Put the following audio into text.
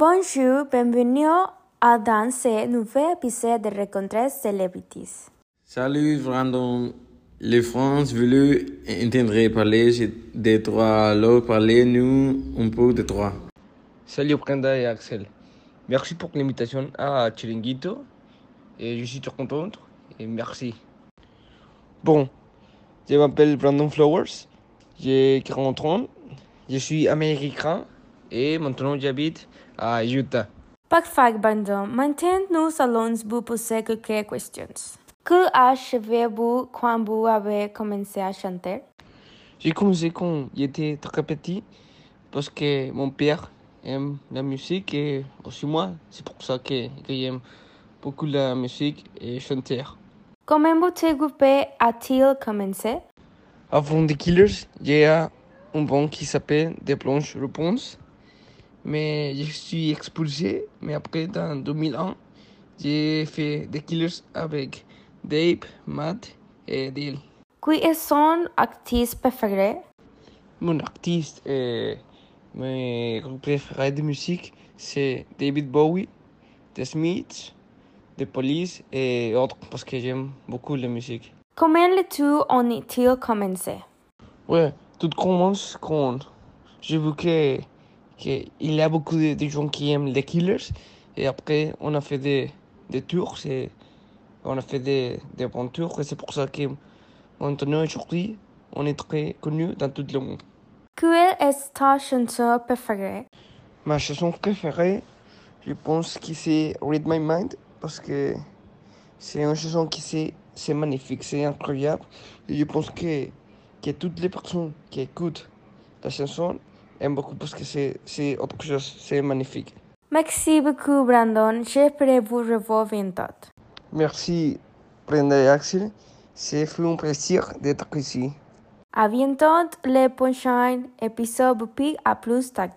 Bonjour, bienvenue à dans ce nouvel épisode de Rencontres Celebrities. Salut Brandon. Les France veulent entendre parler de toi, alors parlez-nous un peu de toi. Salut Brenda et Axel. Merci pour l'invitation à Chiringuito. Et je suis très contente et merci. Bon, je m'appelle Brandon Flowers. J'ai 40 ans. Je suis américain et maintenant j'habite à Utah. Parfait, Brandon. Maintenant, nous allons vous poser quelques questions. Que achevez-vous quand vous avez commencé à chanter? J'ai commencé quand j'étais très petit parce que mon père aime la musique et aussi moi. C'est pour ça que, que j'aime beaucoup la musique et chanter. Comment votre groupe a-t-il commencé? Avant The Killers, j'ai un bon qui s'appelle Des Planches Réponses. Mais je suis expulsé. Mais après, dans 2001, j'ai fait The Killers avec Dave, Matt et Dale. Qui est son artiste préféré? Mon artiste, euh, mes groupes préférés de musique, c'est David Bowie, The Smiths, The Police et autres parce que j'aime beaucoup la musique. Comment le tout ont-ils commencé? Ouais, tout commence quand j'ai vu que qu'il y a beaucoup de, de gens qui aiment les Killers et après on a fait des, des tours, et on a fait des, des bons tours et c'est pour ça que maintenant aujourd'hui on est très connu dans tout le monde. Quelle est ta chanson préférée? Ma chanson préférée, je pense que c'est Read My Mind parce que c'est une chanson qui c'est c'est magnifique, c'est incroyable. Et je pense que, que toutes les personnes qui écoutent la chanson aiment beaucoup parce que c'est autre chose, c'est magnifique. Merci beaucoup, Brandon. J'espère vous revoir bientôt. Merci Brenda et Axel, c'est un plaisir d'être ici. À bientôt, le prochain épisode puis à plus tard.